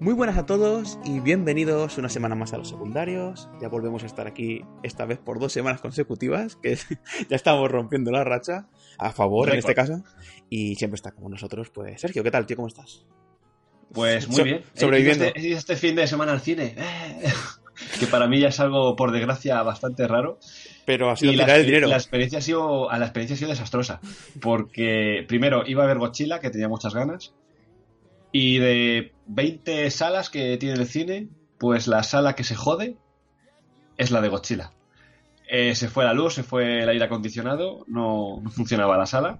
Muy buenas a todos y bienvenidos una semana más a los secundarios. Ya volvemos a estar aquí esta vez por dos semanas consecutivas, que ya estamos rompiendo la racha, a favor en este caso. Y siempre está con nosotros, pues Sergio, ¿qué tal, tío? ¿Cómo estás? Pues muy bien. Sobreviviendo. Este, este, fin de semana al cine. que para mí ya es algo, por desgracia, bastante raro. Pero ha sido la, el dinero. La experiencia, ha sido, la experiencia ha sido desastrosa. Porque primero iba a ver Godzilla, que tenía muchas ganas. Y de 20 salas que tiene el cine, pues la sala que se jode es la de Godzilla. Eh, se fue la luz, se fue el aire acondicionado, no, funcionaba la sala.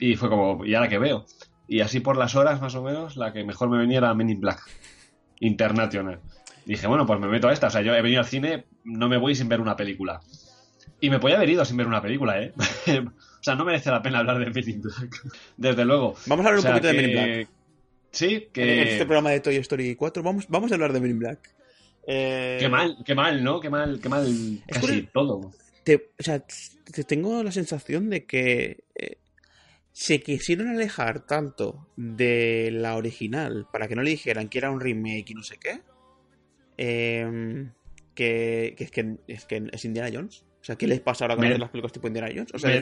Y fue como, ¿y ahora qué veo? Y así por las horas, más o menos, la que mejor me venía era Men in Black International. dije, bueno, pues me meto a esta. O sea, yo he venido al cine, no me voy sin ver una película. Y me podía haber ido sin ver una película, ¿eh? o sea, no merece la pena hablar de Men in Black. Desde luego. Vamos a hablar un poquito de Men in Black. Sí, que. En este programa de Toy Story 4 vamos, vamos a hablar de Men in Black. Eh, qué mal, qué mal, ¿no? Qué mal, qué mal casi todo. o sea, te tengo la sensación de que eh, se quisieron alejar tanto de la original para que no le dijeran que era un remake y no sé qué. Em, que, es que, es que es Indiana Jones. O sea, ¿qué les pasa ahora con las películas tipo Indiana Jones? O sea,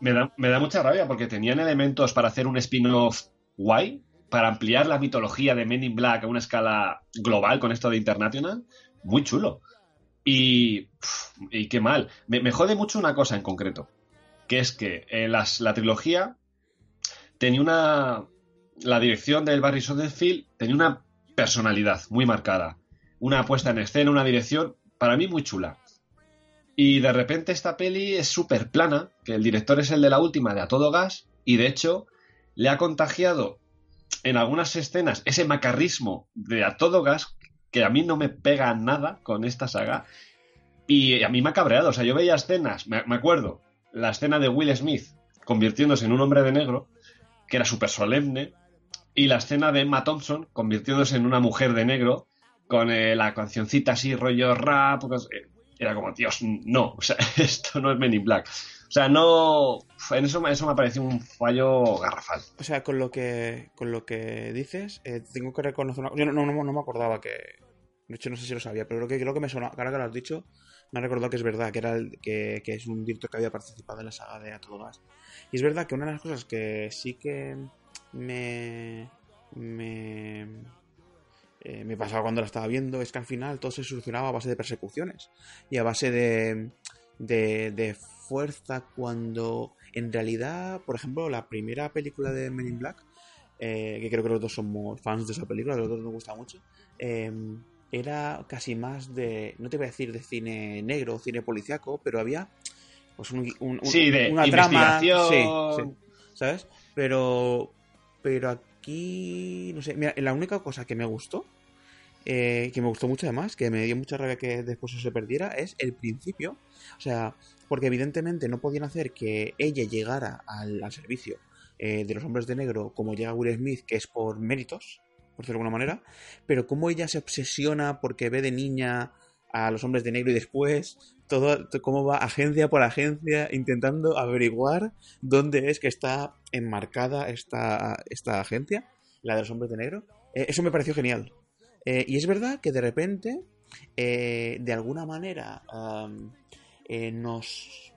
me, da, me da mucha rabia porque tenían elementos para hacer un spin-off guay, para ampliar la mitología de Men in Black a una escala global con esto de International, muy chulo. Y, y qué mal. Me, jode mucho una cosa en concreto, que es que en la trilogía tenía una... La dirección del Barry Sonnenfeld tenía una personalidad muy marcada. Una puesta en escena, una dirección, para mí muy chula. Y de repente esta peli es súper plana, que el director es el de la última de A Todo Gas, y de hecho le ha contagiado en algunas escenas ese macarrismo de a todo gas que a mí no me pega nada con esta saga. Y a mí me ha cabreado. O sea, yo veía escenas, me, acuerdo, la escena de Will Smith convirtiéndose en un hombre de negro, que era súper solemne, y la escena de Emma Thompson convirtiéndose en una mujer de negro, con eh, la cancioncita así, rollo rap. Pues, eh, era como, Dios, no, o sea, esto no es Men in Black. O sea, no. En eso, eso me ha parecido un fallo garrafal. O sea, con lo que, con lo que dices, eh, tengo que reconocer. Yo no, no, me acordaba que. De hecho, no sé si lo sabía, pero creo que, creo que me suena. Ahora que lo has dicho, me ha recordado que es verdad, que, era el, que, que, es un director que había participado en la saga de A Todo Gas. Y es verdad que una de las cosas que sí que me. me. Eh, me pasaba cuando la estaba viendo es que al final todo se solucionaba a base de persecuciones y a base de, de, de fuerza cuando en realidad, por ejemplo, la primera película de Men in Black, eh, que creo que los dos somos fans de esa película, los dos nos gusta mucho, em, era casi más de, no te voy a decir de cine negro, cine policiaco, pero había pues un, de una trama, sí, ¿sabes? Pero, pero aquí, no sé, mira, la única cosa que me gustó eh, que me gustó mucho además, que me dio mucha rabia que después se perdiera, es el principio. O sea, porque evidentemente no podían hacer que ella llegara al, servicio eh, de los hombres de negro como llega Will Smith, que es por méritos, por decirlo de alguna manera, pero cómo ella se obsesiona porque ve de niña a los hombres de negro y después todo cómo va agencia por agencia intentando averiguar dónde es que está enmarcada esta, esta agencia, la de los hombres de negro. Eh, eso me pareció genial. Eh, y es verdad que de repente, de alguna manera, eh, nos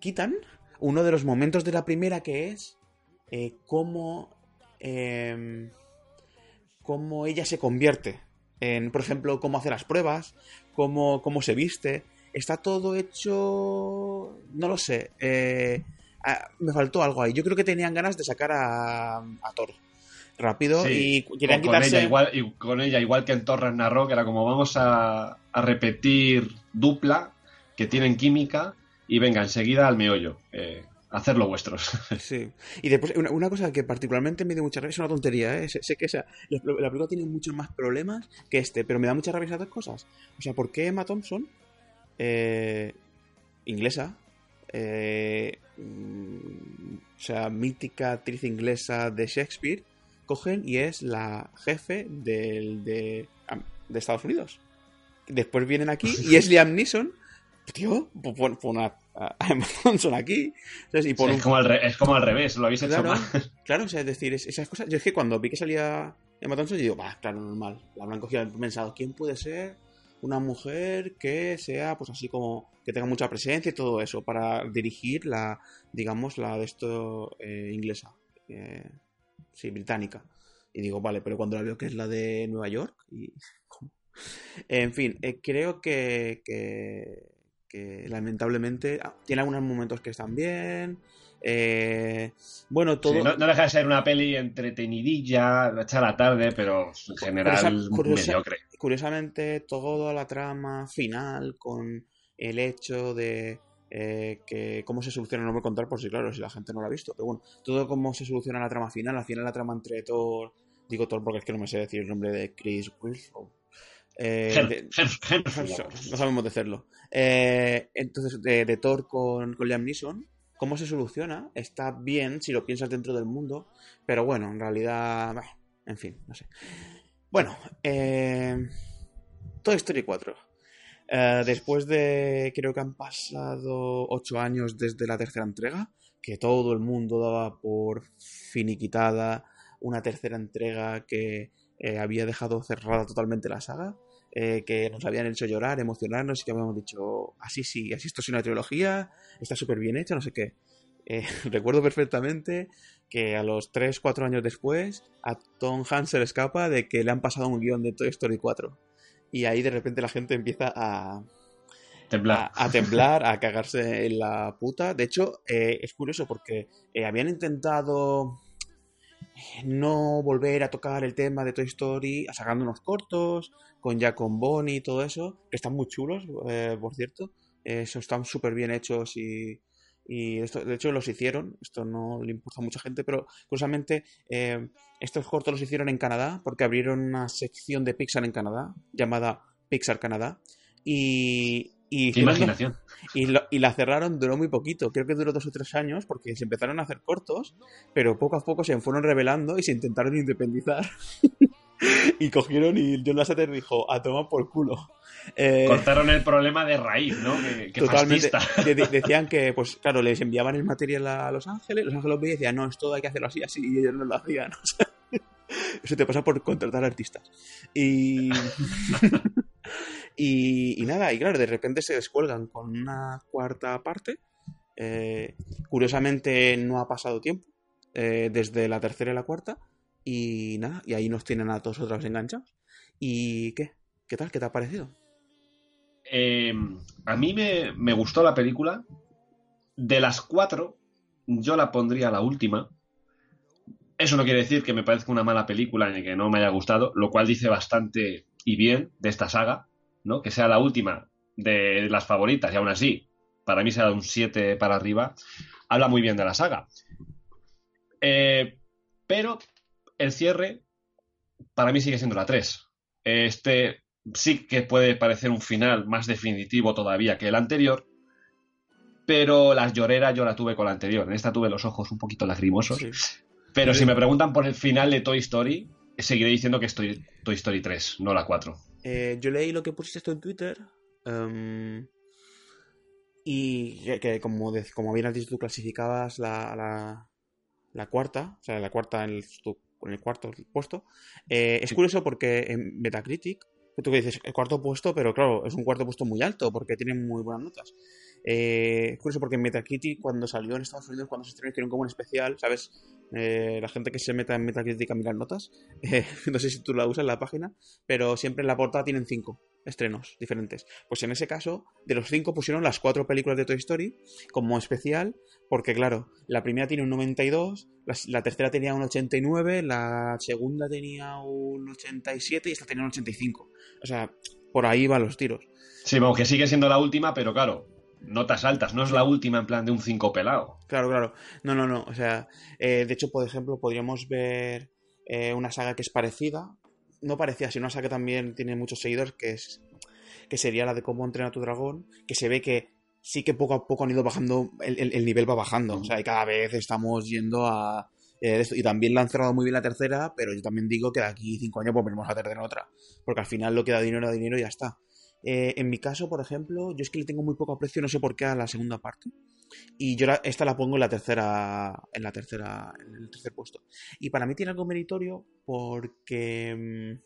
quitan uno de los momentos de la primera que es eh, cómo, em, cómo ella se convierte en, por ejemplo, cómo hace las pruebas, cómo, cómo se viste. Está todo hecho, no lo sé. Eh, me faltó algo ahí. Yo creo que tenían ganas de sacar a, a Thor rápido y querían con, quitarse... ella igual, y con ella, igual que en Thor Ragnarok, era como vamos a, a repetir dupla que tienen química y venga, enseguida al meollo. Eh, hacerlo vuestros. Sí. Y después, una, cosa que particularmente me dio mucha rabia, es una tontería, ¿eh? sé, que esa, la, película tiene muchos más problemas que este, pero me da mucha rabia esas dos cosas. O sea, ¿por qué Emma Thompson, eh, inglesa, eh, mm, o sea, mítica actriz inglesa de Shakespeare, cogen y es la jefe del, de, de Estados Unidos? Después vienen aquí y es Liam Neeson tío, pon, una a Amazon aquí. Y es, como al es, como al revés, lo habéis hecho mal. Claro, o sea, es decir, esas cosas. Yo es que cuando vi que salía Emma Thompson y digo, bah, claro, normal. La habrán cogido, han pensado, ¿quién puede ser una mujer que sea, pues así como, que tenga mucha presencia y todo eso, para dirigir la, digamos, la de esto eh, inglesa, eh, sí, británica. Y digo, vale, pero cuando la veo que es la de Nueva York, y... En fin, eh, creo que, que, que lamentablemente ah, tiene algunos momentos que están bien, eh, bueno, todo. no, deja de ser una peli entretenidilla, hecha a la tarde, pero en general mediocre. Curiosamente, toda la trama final con el hecho de eh, que cómo se soluciona, no voy a contar por si, claro, si la gente no lo ha visto, pero bueno, todo cómo se soluciona la trama final, al final la trama entre Thor, digo Thor porque es que no me sé decir el nombre de Chris Wilson. Eh, no sabemos decirlo. Eh, entonces, de, Thor con, con Liam Neeson, cómo se soluciona está bien si lo piensas dentro del mundo, pero bueno, en realidad, en fin, no sé. Bueno, eh, Toy Story 4. Eh, después de, creo que han pasado ocho años desde la tercera entrega, que todo el mundo daba por finiquitada una tercera entrega que eh, había dejado cerrada totalmente la saga, eh, que nos habían hecho llorar, emocionarnos y que habíamos dicho, así sí, así esto es una trilogía, está súper bien hecha, no sé qué. Recuerdo perfectamente que a los 3, 4 años después a Tom Hanks se le escapa de que le han pasado un guion de Toy Story 4. Y ahí de repente la gente empieza a, temblar. A, temblar, a cagarse en la puta. De hecho, eh, es curioso porque habían intentado no volver a tocar el tema de Toy Story, sacando unos cortos, con ya con Bonnie y todo eso, que están muy chulos, eh, por cierto. Eso están súper bien hechos y, y esto, de hecho los hicieron, esto no le importa a mucha gente, pero curiosamente eh, estos cortos los hicieron en Canadá porque abrieron una sección de Pixar en Canadá llamada Pixar Canadá y, y, imaginación. Y, y, la cerraron, duró muy poquito, creo que duró dos o tres años, porque se empezaron a hacer cortos, pero poco a poco se fueron revelando y se intentaron independizar. y cogieron y John Lasseter dijo, a tomar por culo. Eh, Cortaron el problema de raíz, ¿no? Que, totalmente. decían que, pues claro, les enviaban el material a Los Ángeles, Los Ángeles veían y decían, no, esto hay que hacerlo así, así, y ellos no lo hacían. eso te pasa por contratar artistas. Y... y, nada, y claro, de repente se descuelgan con una cuarta parte. Eh, curiosamente no ha pasado tiempo eh, desde la tercera y la cuarta. Y nada, y ahí nos tienen a todos otros enganchados. ¿Y qué? ¿Qué tal? ¿Qué te ha parecido? Em, a mí me, gustó la película. De las cuatro, yo la pondría la última. Eso no quiere decir que me parezca una mala película ni que no me haya gustado, lo cual dice bastante y bien de esta saga, ¿no? Que sea la última de las favoritas y aún así, para mí será un 7 para arriba, habla muy bien de la saga. Eh, pero el cierre, para mí sigue siendo la 3. Este sí que puede parecer un final más definitivo todavía que el anterior, pero las lloreras yo la tuve con la anterior. En esta tuve los ojos un poquito lacrimosos. Pero si me preguntan por el final de Toy Story, seguiré diciendo que estoy Toy Story 3, no la 4. Eh, yo leí lo que pusiste esto en Twitter. Em, y que, como, como bien has dicho, tú clasificabas la, la, cuarta, o sea, la cuarta en el, en el cuarto puesto. Eh, es curioso porque en Metacritic tú que dices, el cuarto puesto, pero claro, es un cuarto puesto muy alto porque tiene muy buenas notas. Eh, es curioso porque en Metacritic, cuando salió en Estados Unidos, cuando se estrenó, hicieron como un especial, ¿sabes? Eh, la gente que se meta en Metacritic a mirar notas, eh, no sé si tú la usas en la página, pero siempre en la portada tienen cinco estrenos diferentes. Pues en ese caso, de los cinco pusieron las cuatro películas de Toy Story como especial, porque claro, la primera tiene un 92, la, tercera tenía un 89, la segunda tenía un 87 y esta tenía un 85. O sea, por ahí van los tiros. Sí, vamos, que sigue siendo la última, pero claro, notas altas, no es la última en plan de un 5 pelado. Claro, claro. No, no, no. O sea, eh, de hecho, por ejemplo, podríamos ver eh, una saga que es parecida, no parecía, sino una saga que también tiene muchos seguidores, que es que sería la de cómo entrenar a tu dragón, que se ve que sí que poco a poco han ido bajando, el, nivel va bajando, o sea, y cada vez estamos yendo a... Eh, y también la han cerrado muy bien la tercera, pero yo también digo que de aquí cinco años volveremos a tener otra, porque al final lo que da dinero da dinero y ya está. Eh, en mi caso, por ejemplo, yo es que le tengo muy poco aprecio, no sé por qué, a la segunda parte. Y yo esta la pongo en la tercera. En la tercera. En el tercer puesto. Y para mí tiene algo meritorio porque. Mm,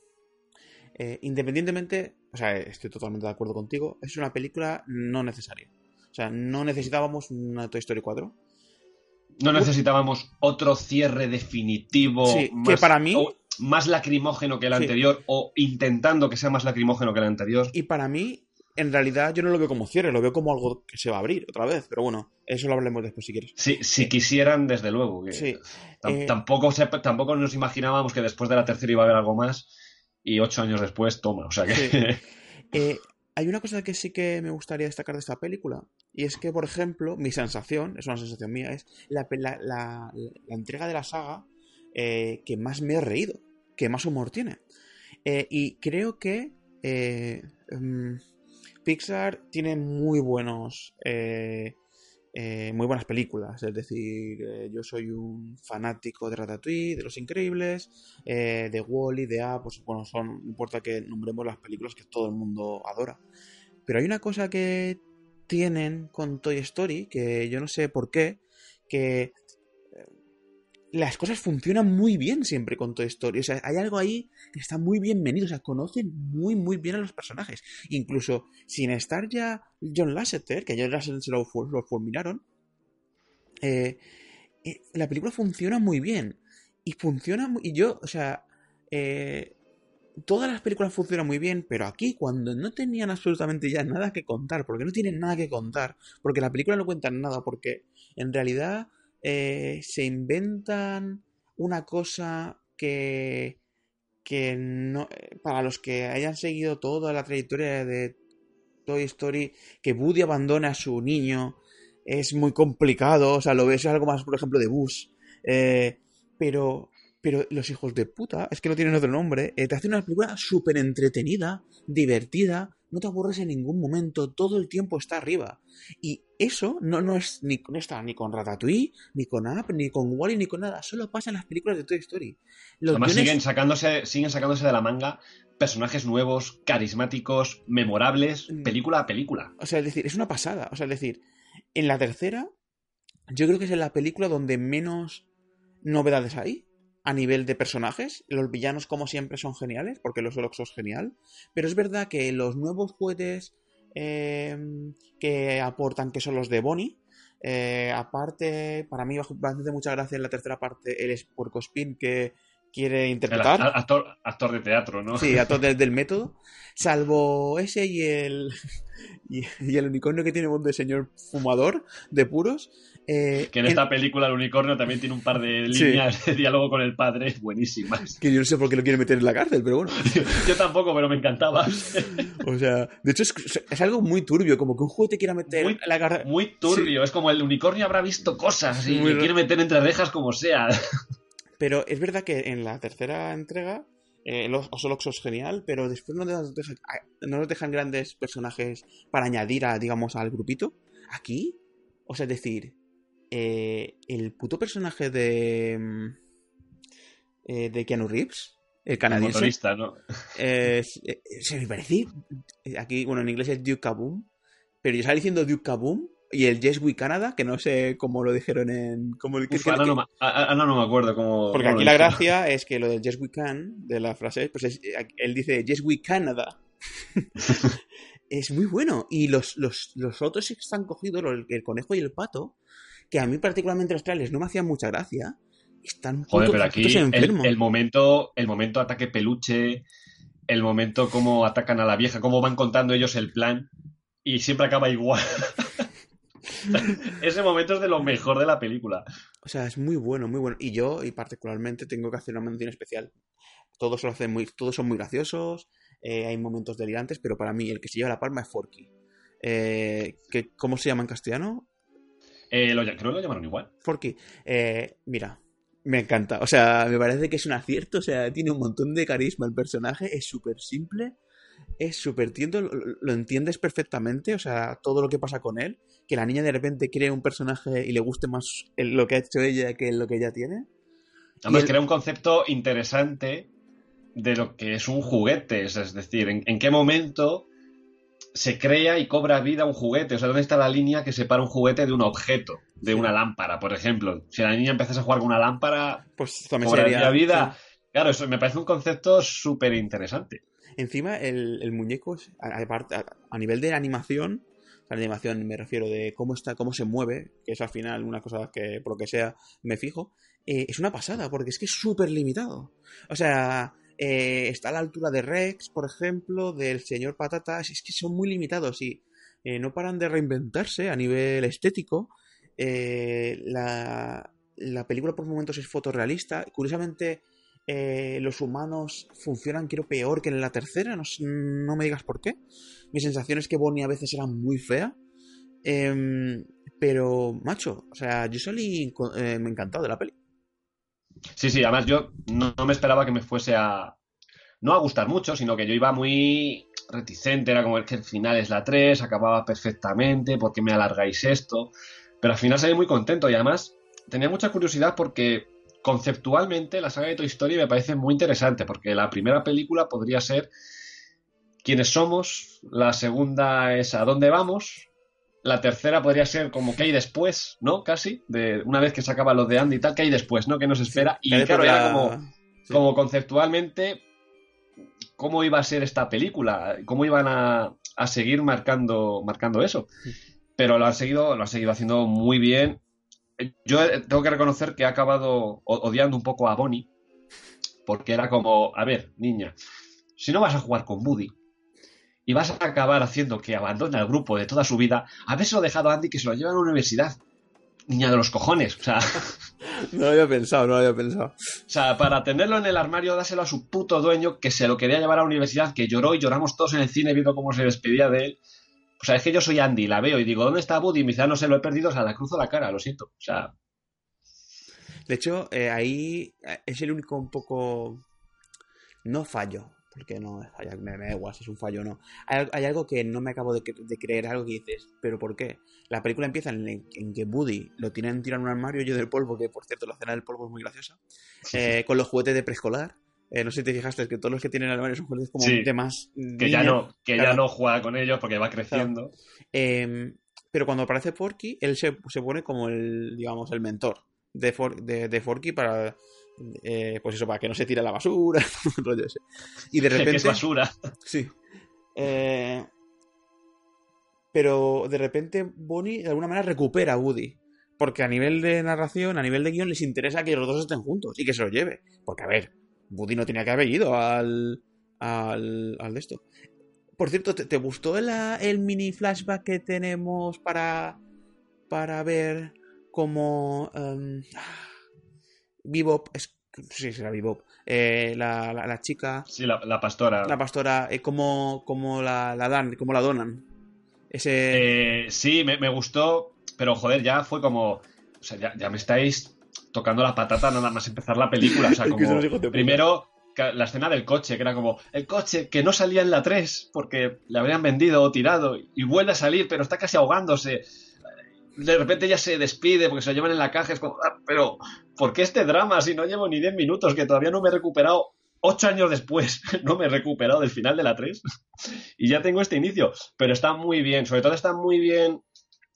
eh, independientemente. O sea, estoy totalmente de acuerdo contigo. Es una película no necesaria. O sea, no necesitábamos una Toy Story 4. No necesitábamos otro cierre definitivo. Sí, que para mí más lacrimógeno que el anterior o intentando que sea más lacrimógeno que el anterior. Y para mí, en realidad, yo no lo veo como cierre, lo veo como algo que se va a abrir otra vez. Pero bueno, eso lo hablemos después si quieres. Sí, si quisieran, desde luego. sí. Eh, tampoco, tampoco nos imaginábamos que después de la tercera iba a haber algo más y ocho años después, toma. O sea que. Eh, hay una cosa que sí que me gustaría destacar de esta película, y es que, por ejemplo, mi sensación, es una sensación mía, es la, la, entrega de la saga eh, que más me he reído que más humor tiene. Eh, y creo que eh, mm, Pixar tiene muy buenos. Eh, muy buenas películas, es decir, yo soy un fanático de Ratatouille, de Los Increíbles, de Wally, de A, pues bueno, son, no importa que nombremos las películas que todo el mundo adora. Pero hay una cosa que tienen con Toy Story, que yo no sé por qué, que las cosas funcionan muy bien siempre con Toy Story. O sea, hay algo ahí que está muy bien venido. O sea, conocen muy, muy bien a los personajes. Incluso sin estar ya John Lasseter, que John Lasseter se lo, fulminaron, eh, eh, la película funciona muy bien. Y funciona muy... Y yo, o sea... Eh, todas las películas funcionan muy bien, pero aquí cuando no tenían absolutamente ya nada que contar, porque no tienen nada que contar, porque la película no cuenta nada, porque en realidad eh, se inventan una cosa que, que no, eh, para los que hayan seguido toda la trayectoria de Toy Story, que Woody abandona a su niño es muy complicado, o sea, lo ves algo más, por ejemplo, de Bus, eh, pero, pero los hijos de puta, es que no tienen otro nombre, te hacen una película súper entretenida, divertida, no te aburres en ningún momento, todo el tiempo está arriba. Y eso no, no, es, ni, está ni con Ratatouille, ni con App, ni con Wally, ni con nada. Solo pasa en las películas de Toy Story. Además siguen, sacándose, siguen sacándose de la manga personajes nuevos, carismáticos, memorables, mm. película a película. O sea, es decir, es una pasada. O sea, es decir, en la tercera, yo creo que es en la película donde menos novedades hay a nivel de personajes. Los villanos, como siempre, son geniales, porque los Olox es genial. Pero es verdad que los nuevos juguetes em, que aportan, que son los de Bonnie, eh, aparte, para mí hacer mucha gracia en la tercera parte el Spin que quiere interpretar. actor, de teatro, ¿no? Sí, actor del método. Salvo ese y el, y, el unicornio que tiene voz de señor fumador de puros. Eh, que en esta película el unicornio también tiene un par de líneas de diálogo con el padre buenísimas. Que yo no sé por qué lo quiere meter en la cárcel, pero bueno. yo tampoco, pero me encantaba. o sea, de hecho es, algo muy turbio, como que un juego te quiera meter en la cárcel. Muy turbio, es como el unicornio habrá visto cosas y le quiere meter entre rejas como sea. Pero es verdad que en la tercera entrega eh, los Osolox es genial, pero después no nos, dejan, no nos dejan grandes personajes para añadir a, digamos, al grupito. Aquí, o sea, es decir, eh, el puto personaje de. Mm, eh, de Keanu Reeves, el canadiense. El ¿no? Eh, se me parece. Aquí, bueno, en inglés es Duke Kaboom. Pero yo estaba diciendo Duke Kaboom y el Yes We Canada, que no sé cómo lo dijeron en. Cómo, ahora, no, no, me acuerdo cómo. Porque aquí la gracia es que lo del Yes We Can, de la frase, pues él dice Yes We Canada. es muy bueno. Y los, los, los otros están cogidos, el conejo y el pato, que a mí particularmente los trailers no me hacían mucha gracia, están Joder, pero aquí el, momento, el momento ataque peluche, el momento cómo atacan a la vieja, cómo van contando ellos el plan y siempre acaba igual. Ese momento es de lo mejor de la película. O sea, es muy bueno, muy bueno. Y yo, y particularmente, tengo que hacer una mención especial. Todos, lo hacen muy, todos son muy graciosos, eh, hay momentos delirantes, pero para mí el que se lleva la palma es Forky. Eh, que, ¿Cómo se llama en castellano? Eh, lo, creo que lo llamaron igual. Porque, eh, mira, me encanta. O sea, me parece que es un acierto. O sea, tiene un montón de carisma el personaje. Es súper simple. Es súper tiendo. Lo, entiendes perfectamente. O sea, todo lo que pasa con él. Que la niña de repente cree un personaje y le guste más lo que ha hecho ella que lo que ella tiene. Además, crea un concepto interesante de lo que es un juguete. Es decir, en qué momento se crea y cobra vida un juguete. O sea, ¿dónde está la línea que separa un juguete de un objeto? De una lámpara, por ejemplo. Si la niña empezase a jugar con una lámpara, Pues también sería... vida. Claro, eso me parece un concepto súper interesante. Encima, el, el muñeco, a, aparte- a- a nivel de animación, la animación me refiero de cómo está, cómo se mueve, que es al final una cosa que por lo que sea me fijo, eh, es una pasada, porque es que es súper limitado. O sea, eh, está a la altura de Rex, por ejemplo, del señor Patata, es, que son muy limitados y eh, no paran de reinventarse a nivel estético. Eh, la, la película por momentos es fotorrealista. Curiosamente, los humanos funcionan, quiero, peor que en la tercera. No, no me digas por qué. Mi sensación es que Bonnie a veces era muy fea. Em, pero, macho, o sea, yo salí me encantado de la peli. Sí, sí, además yo no, me esperaba que me fuese a. No a gustar mucho, sino que yo iba muy reticente, era como que el final es la 3, acababa perfectamente, ¿por qué me alargáis esto? Pero al final salí muy contento y además tenía mucha curiosidad porque conceptualmente la saga de Toy Story me parece muy interesante, porque la primera película podría ser quiénes somos, la segunda es a dónde vamos, la tercera podría ser como qué hay después, ¿no? Casi, de una vez que se acaba lo de Andy y tal, qué hay después, ¿no? ¿Qué nos espera? y claro, era la- como, sí. como conceptualmente cómo iba a ser esta película, cómo iban a, a seguir marcando, marcando eso. Pero lo han seguido, lo han seguido haciendo muy bien. Yo eh, tengo que reconocer que he acabado odiando un poco a Bonnie, porque era como, a ver, niña, si no vas a jugar con Woody y vas a acabar haciendo que abandone al grupo de toda su vida, habérselo dejado a Andy que se lo lleva a la universidad. Niña de los cojones, o sea, No lo había pensado, no lo había pensado. O sea, para tenerlo en el armario, dáselo a su puto dueño que se lo quería llevar a la universidad, que lloró y lloramos todos en el cine viendo cómo se despedía de él. O sea, es que yo soy Andy, la veo y digo, ¿dónde está Woody? Y me dice, ah, no sé, lo he perdido, o sea, la cruzo la cara, lo siento. O sea, De hecho, eh, ahí eh, es el único un poco. No fallo, porque no me, me da igual si es un fallo o no. Hay, hay algo que no me acabo de, de creer, algo que dices, ¿pero por qué? La película empieza en, en que Woody lo tienen tirado en un armario yo del polvo, que por cierto la escena del polvo es muy graciosa, eh, con los juguetes de preescolar. Eh, no sé si te fijaste, es que todos los que tienen el armario son juguetes como Sí, de más. que ya no, que ya claro. no juega con ellos porque va creciendo. Eh, pero cuando aparece Forky, él se, se pone como el, digamos, el mentor de, For- de, de Forky para, eh, pues eso, para que no se tire la basura, rollo ese. Y de repente... es basura. Sí. Eh, pero de repente Bonnie de alguna manera recupera a Woody. Porque a nivel de narración, a nivel de guion, les interesa que los dos estén juntos y que se los lleve. Porque, a ver, Woody no tenía que haber ido al. al. al de esto. Por cierto, ¿te, te gustó el, el mini flashback que tenemos para. para ver cómo. em, Bebop. Es, sí, será Bebop. eh, la, la, la chica Sí, la, la pastora. la pastora, eh, cómo, cómo la, la dan, cómo la donan. Ese. Eh, sí, me, me gustó, pero joder, ya fue como. O sea, ya, ya me estáis tocando la patata nada más empezar la película. O sea, como. Primero, la escena del coche, que era como. El coche que no salía en la 3 porque le habrían vendido o tirado y vuelve a salir, pero está casi ahogándose. De repente ya se despide porque se lo llevan en la caja. Es como, "Ah, pero ¿por qué este drama si no llevo ni 10 minutos? Que todavía no me he recuperado. Ocho años después, no me he recuperado del final de la 3 y ya tengo este inicio. Pero está muy bien, sobre todo está muy bien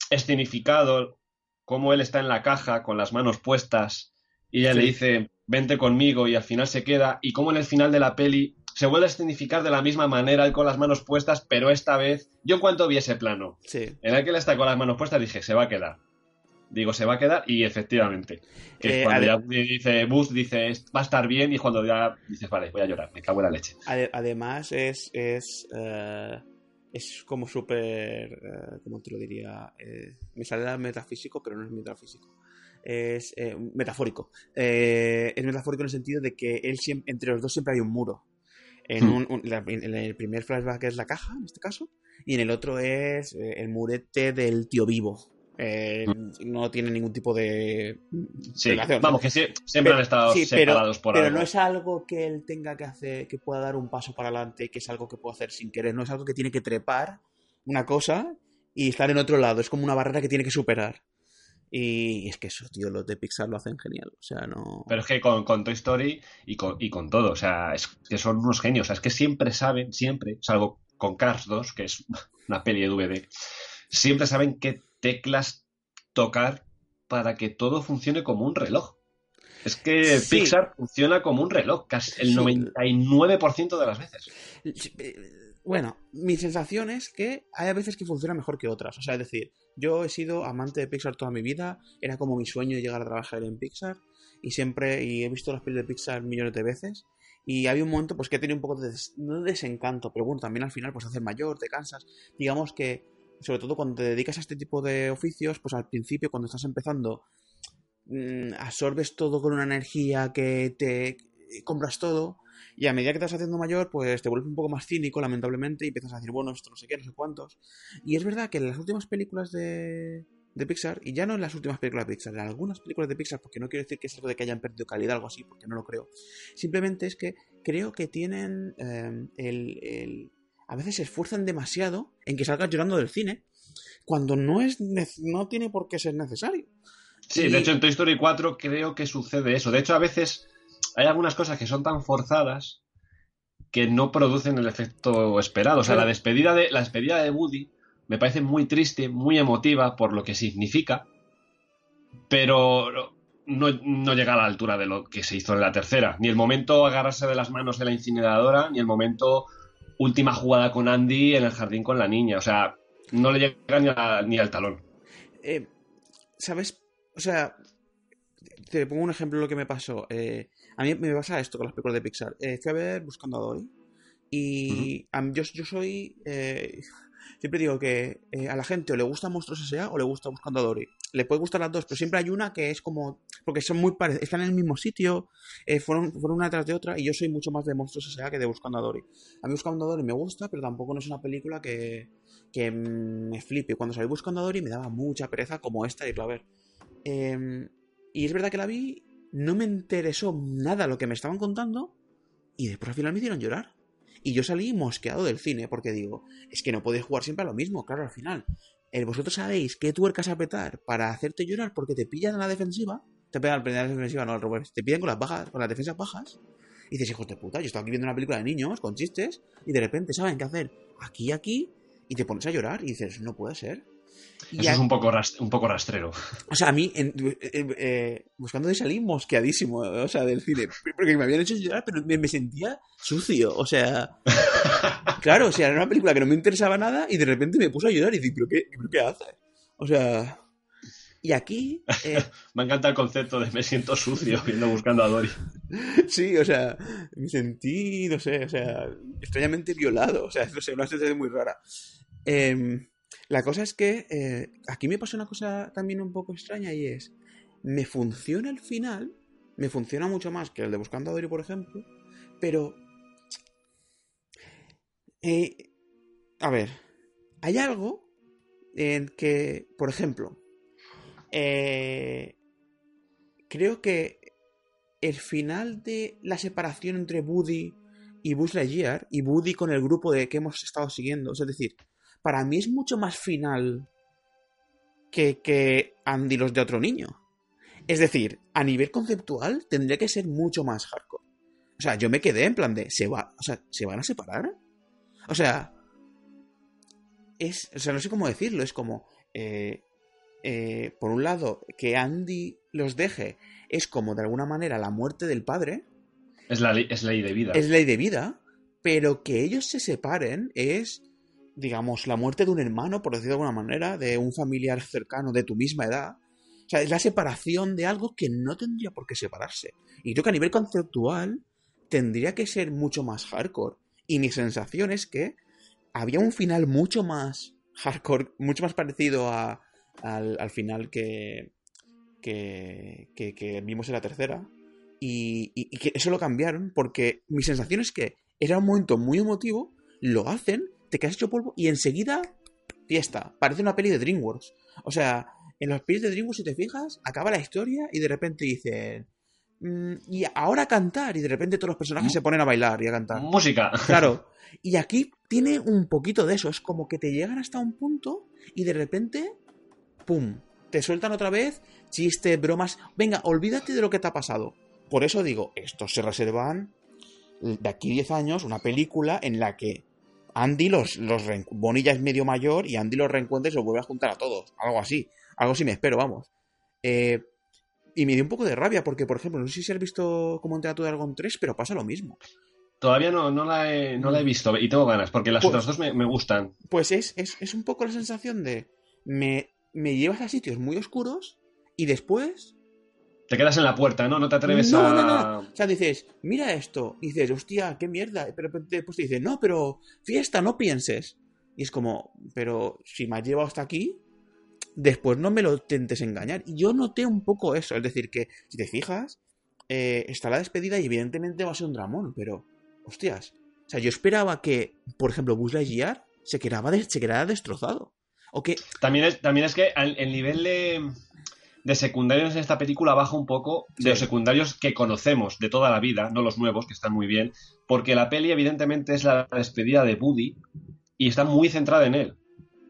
escenificado cómo él está en la caja con las manos puestas y ella Sí. le dice, vente conmigo y al final se queda y cómo en el final de la peli se vuelve a escenificar de la misma manera, él con las manos puestas, pero esta vez, yo en cuanto vi ese plano, Sí. en el que él está con las manos puestas, dije, se va a quedar. Digo, se va a quedar y efectivamente. Que Eh, cuando ya dice Bus, dice, va a estar bien y cuando ya dices, vale, voy a llorar, me cago en la leche. Ade- además, es. Es, eh, es como súper. eh, ¿Cómo te lo diría? Eh, me sale la metafísico, pero no es metafísico. Es eh, metafórico. Es metafórico en el sentido de que él siempre, entre los dos siempre hay un muro. En, Hmm. un- un- la- en el primer flashback es la caja, en este caso, y en el otro es el murete del tío vivo. Eh, no tiene ningún tipo de Sí, relación. vamos, que sie- siempre Pero- han estado sí, pero- separados por Pero algo. no es algo que él tenga que hacer, que pueda dar un paso para adelante, que es algo que puede hacer sin querer, no es algo que tiene que trepar una cosa y estar en otro lado, es como una barrera que tiene que superar. Y es que eso, tío, los de Pixar lo hacen genial, o sea, no... Pero es que con, con Toy Story y con, y con todo, o sea, es que son unos genios, o sea, es que siempre saben, siempre, salvo con Cars 2, que es una peli de DVD, siempre saben qué teclas tocar para que todo funcione como un reloj. Es que Pixar funciona como un reloj, casi el 99% de las veces. Eh, bueno, mi sensación es que hay veces que funciona mejor que otras. O sea, es decir, yo he sido amante de Pixar toda mi vida, era como mi sueño llegar a trabajar en Pixar y siempre, y he visto las pelis de Pixar millones de veces y había un momento pues que he tenido un poco de, desencanto, pero bueno, también al final pues haces mayor, te cansas. Digamos que, sobre todo cuando te dedicas a este tipo de oficios, pues al principio cuando estás empezando mm, absorbes todo con una energía que te compras todo y a medida que te estás haciendo mayor, pues te vuelves un poco más cínico, lamentablemente, y empiezas a decir, bueno, esto no sé qué, no sé cuántos. Y es verdad que en las últimas películas de, de Pixar, y ya no en las últimas películas de Pixar, en algunas películas de Pixar, porque no quiero decir que es algo de que hayan perdido calidad o algo así, porque no lo creo. Simplemente es que creo que tienen em, el, A veces se esfuerzan demasiado en que salgas llorando del cine, cuando no, es, no tiene por qué ser necesario. Sí, de hecho en Toy Story 4 creo que sucede eso. De hecho, a veces hay algunas cosas que son tan forzadas que no producen el efecto esperado. O sea, la despedida de la despedida de Woody me parece muy triste, muy emotiva por lo que significa, pero no, llega a la altura de lo que se hizo en la tercera. Ni el momento agarrarse de las manos de la incineradora, ni el momento última jugada con Andy en el jardín con la niña. O sea, no le llega ni, al talón. Eh, ¿Sabes? O sea, te pongo un ejemplo de lo que me pasó. Eh, a mí me pasa esto con las películas de Pixar. Eh, fui a ver Buscando a Dory. Y yo, yo, soy. Eh, siempre digo que eh, a la gente o le gusta Monstruos S.A. o le gusta Buscando a Dory. Le puede gustar las dos, pero siempre hay una que es como. Porque son muy parecidas. Están en el mismo sitio, fueron, fueron una detrás de otra. Y yo soy mucho más de Monstruos S.A. que de Buscando a Dory. A mí Buscando a Dory me gusta, pero tampoco no es una película que, que me flipe. Cuando salí Buscando a Dory me daba mucha pereza como esta irla a ver. Em, y es verdad que la vi no me interesó nada lo que me estaban contando y después al final me hicieron llorar. Y yo salí mosqueado del cine porque digo, es que no podéis jugar siempre a lo mismo, claro, al final. Eh, vosotros sabéis qué tuercas apretar para hacerte llorar porque te pillan en la defensiva. Te pegan en la defensiva, no, al Te pillan con las bajas, con las defensas bajas. Y dices, hijos de puta, yo estoy aquí viendo una película de niños con chistes y de repente saben qué hacer aquí y aquí y te pones a llorar y dices, no puede ser. Eso es un poco, un poco rastrero. O sea, a mí, eh, buscando de salir mosqueadísimo, o sea, del cine. Porque me habían hecho llorar, pero me, sentía sucio. O sea, claro, o sea, era una película que no me interesaba nada y de repente me puse a llorar y dije, ¿pero qué, ¿pero qué hace? O sea. Y aquí. Eh, me encanta el concepto de me siento sucio viendo buscando a Dory. sí, o sea, me sentí, no sé, o sea, extrañamente violado. O sea, no sé, una sensación muy rara. Eh, la cosa es que eh, aquí me pasa una cosa también un poco extraña y es, me funciona el final, me funciona mucho más que el de Buscando a Dory, por ejemplo, pero... Eh, a ver, hay algo en que, por ejemplo, eh, creo que el final de la separación entre Woody y Buzz Lightyear y Woody con el grupo de que hemos estado siguiendo, es decir, para mí es mucho más final que, que Andy los de otro niño. Es decir, a nivel conceptual tendría que ser mucho más hardcore. O sea, yo me quedé en plan de, ¿se, va, o sea, ¿se van a separar? O sea, es, o sea, no sé cómo decirlo, es como, eh, eh, por un lado, que Andy los deje es como de alguna manera la muerte del padre. Es, la, es ley de vida. Es ley de vida, pero que ellos se separen es digamos, la muerte de un hermano, por decirlo de alguna manera, de un familiar cercano de tu misma edad. O sea, es la separación de algo que no tendría por qué separarse. Y creo que a nivel conceptual tendría que ser mucho más hardcore. Y mi sensación es que había un final mucho más hardcore, mucho más parecido a, al, final que, que, que, vimos en la tercera. Y, y que eso lo cambiaron porque mi sensación es que era un momento muy emotivo, lo hacen te quedas hecho polvo y enseguida fiesta. Parece una peli de DreamWorks. O sea, en los pelis de DreamWorks, si te fijas, acaba la historia y de repente dicen. Mm, y ahora cantar, y de repente todos los personajes se ponen a bailar y a cantar. Música. Claro. Y aquí tiene un poquito de eso. Es como que te llegan hasta un punto y de repente. ¡Pum! Te sueltan otra vez chistes, bromas. Venga, olvídate de lo que te ha pasado. Por eso digo, estos se reservan de aquí 10 años una película en la que Andy los, los Bonnie ya es medio mayor y Andy los reencuentra y se los vuelve a juntar a todos. Algo así. Algo así me espero, vamos. Eh, y me dio un poco de rabia porque, por ejemplo, no sé si has visto cómo entrenar tu Dragon 3, pero pasa lo mismo. Todavía no, no, la, he, no la he visto y tengo ganas, porque las Pues- otras dos me, me gustan. Pues es, es, es un poco la sensación de me, me llevas a sitios muy oscuros y después... Te quedas en la puerta, ¿no? No te atreves no, a... no, no. O sea, dices, mira esto. Y dices, hostia, qué mierda. Pero después te dices, no, pero fiesta, no pienses. Y es como, pero si me has llevado hasta aquí, después no me lo intentes engañar. Y yo noté un poco eso. Es decir, que si te fijas, eh, está la despedida y evidentemente va a ser un dramón, pero, hostias. O sea, yo esperaba que, por ejemplo, Buzz Lightyear se quedaba, de- se quedara destrozado. O que También es, también es que el nivel de, de secundarios en esta película baja un poco de Sí. los secundarios que conocemos de toda la vida, no los nuevos, que están muy bien, porque la peli evidentemente es la despedida de Woody y está muy centrada en él.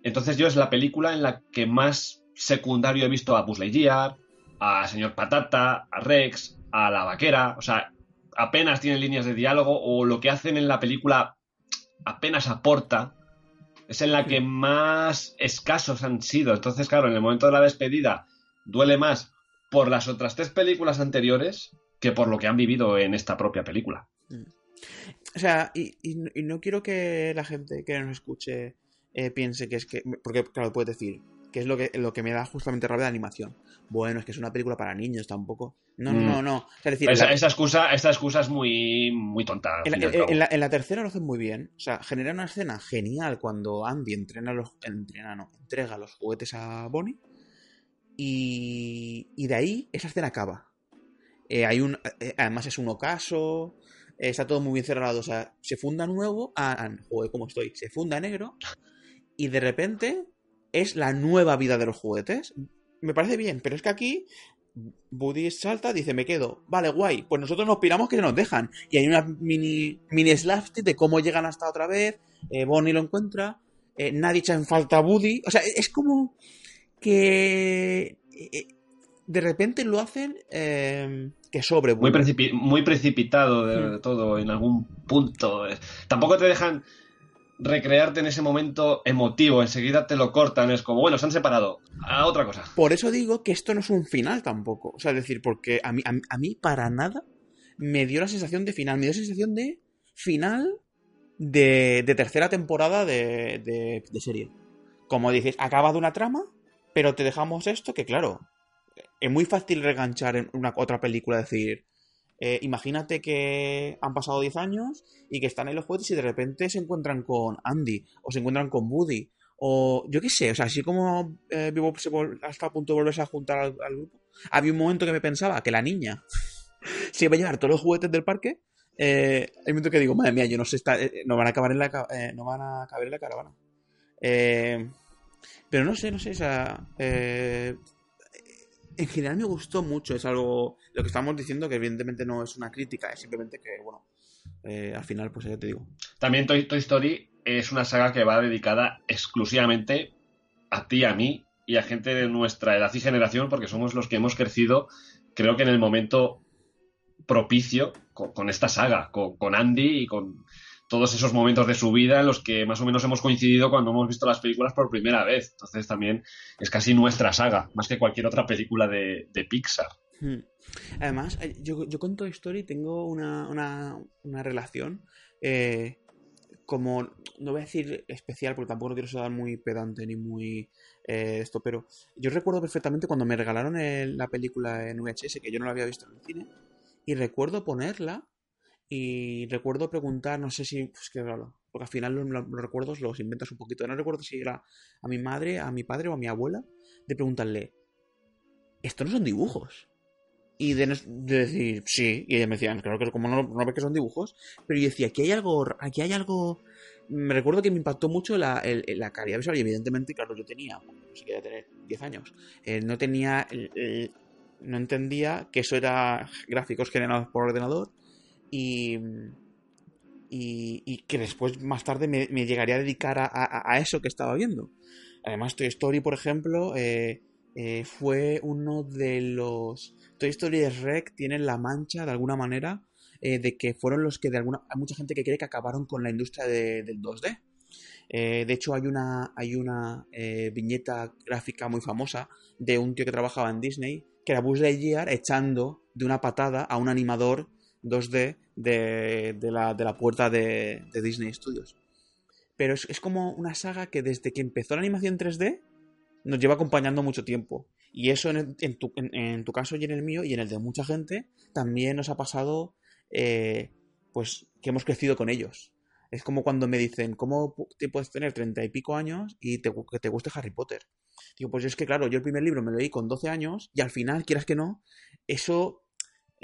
Entonces yo es la película en la que más secundario he visto a Buzz Lightyear, a Señor Patata, a Rex, a la vaquera, o sea, apenas tienen líneas de diálogo o lo que hacen en la película apenas aporta es en la que más escasos han sido. Entonces, claro, en el momento de la despedida duele más por las otras tres películas anteriores que por lo que han vivido en esta propia película. O sea, y, y no- y no quiero que la gente que nos escuche eh, piense que es que. Porque, claro, puedes decir que es lo que, lo que me da justamente rabia de animación. Bueno, es que es una película para niños tampoco. No, no, Mm. no, no. Es decir, Esa, la- esa excusa, esta excusa es muy, muy tonta. en, la, al cabo. en la- en la tercera lo hacen muy bien. O sea, genera una escena genial cuando Andy entrena los, entrena, no, entrega los juguetes a Bonnie. Y, y de ahí esa escena acaba. Eh, hay un, eh, además es un ocaso. eh, está todo muy bien cerrado. O sea, se funda nuevo. Ah, ah, joder, cómo estoy. Se funda negro. Y de repente es la nueva vida de los juguetes. Me parece bien, pero es que aquí Buddy salta, dice, me quedo. Vale, guay. Pues nosotros nos piramos que nos dejan. Y hay una mini, mini slapstick de cómo llegan hasta otra vez. eh, Bonnie lo encuentra. eh, nadie echa en falta a Buddy. O sea, es como que eh, de repente lo hacen eh, que sobre Muy, precipi- muy precipitado de, Mm. todo en algún punto. Tampoco te dejan recrearte en ese momento emotivo. Enseguida te lo cortan. Es como, bueno, se han separado. A otra cosa. Por eso digo que esto no es un final tampoco. O sea, es decir, porque a mí, a, mí- para nada me dio la sensación de final. Me dio la sensación de final de, de tercera temporada de, de- de serie. Como dices, acaba de una trama, pero te dejamos esto que, claro, es muy fácil reganchar en una otra película. Decir, eh, imagínate que han pasado 10 años y que están en los juguetes y de repente se encuentran con Andy o se encuentran con Woody. O yo qué sé, o sea, así como eh, Bebop se hasta a punto de volverse a juntar al, grupo. Había un momento que me pensaba que la niña se iba a llevar todos los juguetes del parque. Eh, hay un momento que digo, madre mía, yo no sé, está, eh, no van a acabar en la, no van a caber en la caravana. Pero no sé, no sé, o sea, en general me gustó mucho, es algo, lo que estamos diciendo que evidentemente no es una crítica, es simplemente que, bueno, eh, al final, pues ya te digo. También Toy, Story es una saga que va dedicada exclusivamente a ti, a mí y a gente de nuestra edad y generación, porque somos los que hemos crecido, creo que en el momento propicio con, con esta saga, con Andy y con todos esos momentos de su vida en los que más o menos hemos coincidido cuando hemos visto las películas por primera vez. Entonces también es casi nuestra saga, más que cualquier otra película de, Pixar. Hmm. Además, eh, yo, yo con Toy Story tengo una, una, una relación eh, como, no voy a decir especial porque tampoco quiero ser muy pedante ni muy eh, esto, pero yo recuerdo perfectamente cuando me regalaron la película en VHS, que yo no la había visto en el cine, y recuerdo ponerla y recuerdo preguntar, no sé si, pues que claro, porque al final los, recuerdos los inventas un poquito, no recuerdo si era a mi madre, a mi padre o a mi abuela, de preguntarle, ¿esto no son dibujos? Y de, de decir, sí, y me decían, claro que como no, no ves que son dibujos, pero yo decía, aquí hay algo, aquí hay algo, me recuerdo que me impactó mucho la, el- la calidad visual y evidentemente, claro, yo tenía, no sé qué tener 10 años, eh, no tenía, el- no entendía que eso era gráficos generados por ordenador y, y, y que después, más tarde, me, llegaría a dedicar a, eso que estaba viendo. Además, Toy Story, por ejemplo, eh, eh, fue uno de los... Toy Story y Rec tienen la mancha, de alguna manera, eh, de que fueron los que de alguna... Hay mucha gente que cree que acabaron con la industria de- del 2D. Eh, de hecho, hay una, hay una viñeta gráfica muy famosa de un tío que trabajaba en Disney, que era Buzz Lightyear echando de una patada a un animador 2D de, de, la, de la, puerta de, de, Disney Studios. Pero es, es, como una saga que desde que empezó la animación 3D nos lleva acompañando mucho tiempo. Y eso en, en, tu, en, tu, caso y en el mío y en el de mucha gente también nos ha pasado eh, pues que hemos crecido con ellos. Es como cuando me dicen, ¿cómo te puedes tener treinta y pico años y te, que te guste Harry Potter? Digo, pues es que claro, yo el primer libro me lo leí con 12 años y al final, quieras que no, eso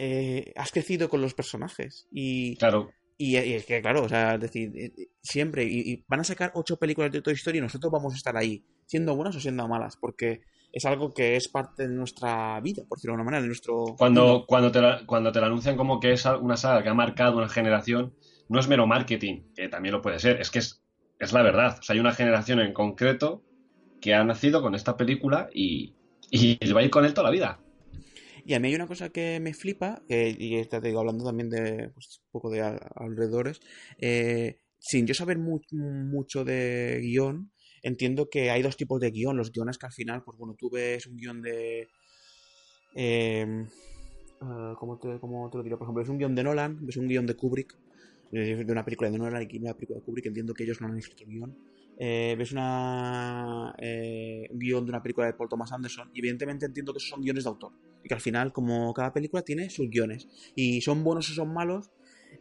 eh, has crecido con los personajes. Y, claro. Y, y, es que, claro, o sea, es decir, eh, siempre, y, y, van a sacar ocho películas de Toy Story y nosotros vamos a estar ahí, siendo buenas o siendo malas, porque es algo que es parte de nuestra vida, por decirlo de alguna manera, de nuestro... Cuando, cuando, te la, cuando te la anuncian como que es una saga que ha marcado una generación, no es mero marketing, que también lo puede ser, es que es, es la verdad. O sea, hay una generación en concreto que ha nacido con esta película y, y va a ir con él toda la vida. Y a mí hay una cosa que me flipa, y te digo, hablando también de pues, un poco de alrededores, eh, sin yo saber mu mucho de guion, entiendo que hay dos tipos de guion. Los guiones que al final, pues bueno, tú ves un guion de... Eh, uh, ¿cómo, te, ¿Cómo te lo diré? Por ejemplo, es un guion de Nolan, ves un guion de Kubrick, de una película de Nolan y una película de Kubrick, entiendo que ellos no han escrito el guion. Eh, ves una, eh, un guion de una película de Paul Thomas Anderson y evidentemente entiendo que esos son guiones de autor que al final como cada película tiene sus guiones y son buenos o son malos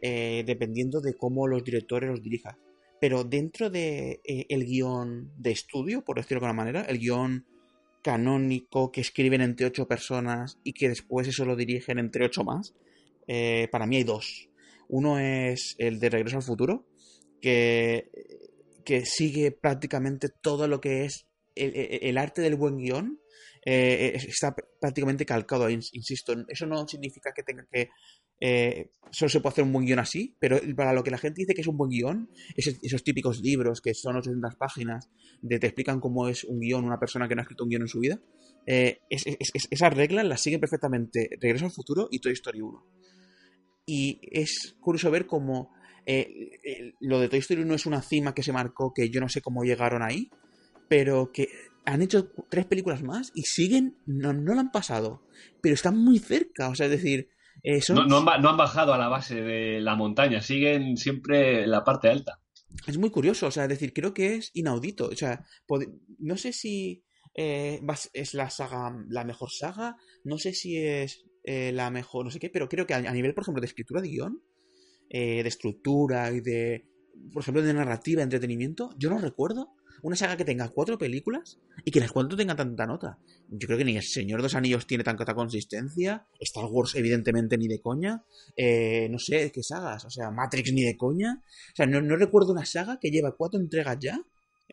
eh, dependiendo de cómo los directores los dirijan pero dentro de eh, el guion de estudio por decirlo de alguna manera el guion canónico que escriben entre ocho personas y que después eso lo dirigen entre ocho más eh, para mí hay dos uno es el de Regreso al Futuro que que sigue prácticamente todo lo que es el, arte del buen guion. Eh, está prácticamente calcado, insisto. Eso no significa que tenga que. Eh, solo se puede hacer un buen guion así, pero para lo que la gente dice que es un buen guion, esos, típicos libros que son 800 páginas, de te explican cómo es un guion una persona que no ha escrito un guion en su vida, eh, es, es, es, esas reglas las siguen perfectamente Regreso al Futuro y Toy Story 1. Y es curioso ver cómo eh, eh, lo de Toy Story no es una cima que se marcó, que yo no sé cómo llegaron ahí, pero que han hecho tres películas más y siguen, no, no lo han pasado, pero están muy cerca, o sea, es decir... Eh, son... no, no, han, no, han, bajado a la base de la montaña, siguen siempre en la parte alta. Es muy curioso, o sea, es decir, creo que es inaudito, o sea, no sé si eh, es la saga, la mejor saga, no sé si es eh, la mejor, no sé qué, pero creo que a, a nivel, por ejemplo, de escritura de guion, de estructura y de, por ejemplo, de narrativa, de entretenimiento, yo no recuerdo una saga que tenga cuatro películas y que las cuatro tengan tanta nota. Yo creo que ni El Señor de los Anillos tiene tanta consistencia, Star Wars evidentemente ni de coña, eh, no sé qué sagas, o sea, Matrix ni de coña. O sea, no, no recuerdo una saga que lleva cuatro entregas ya,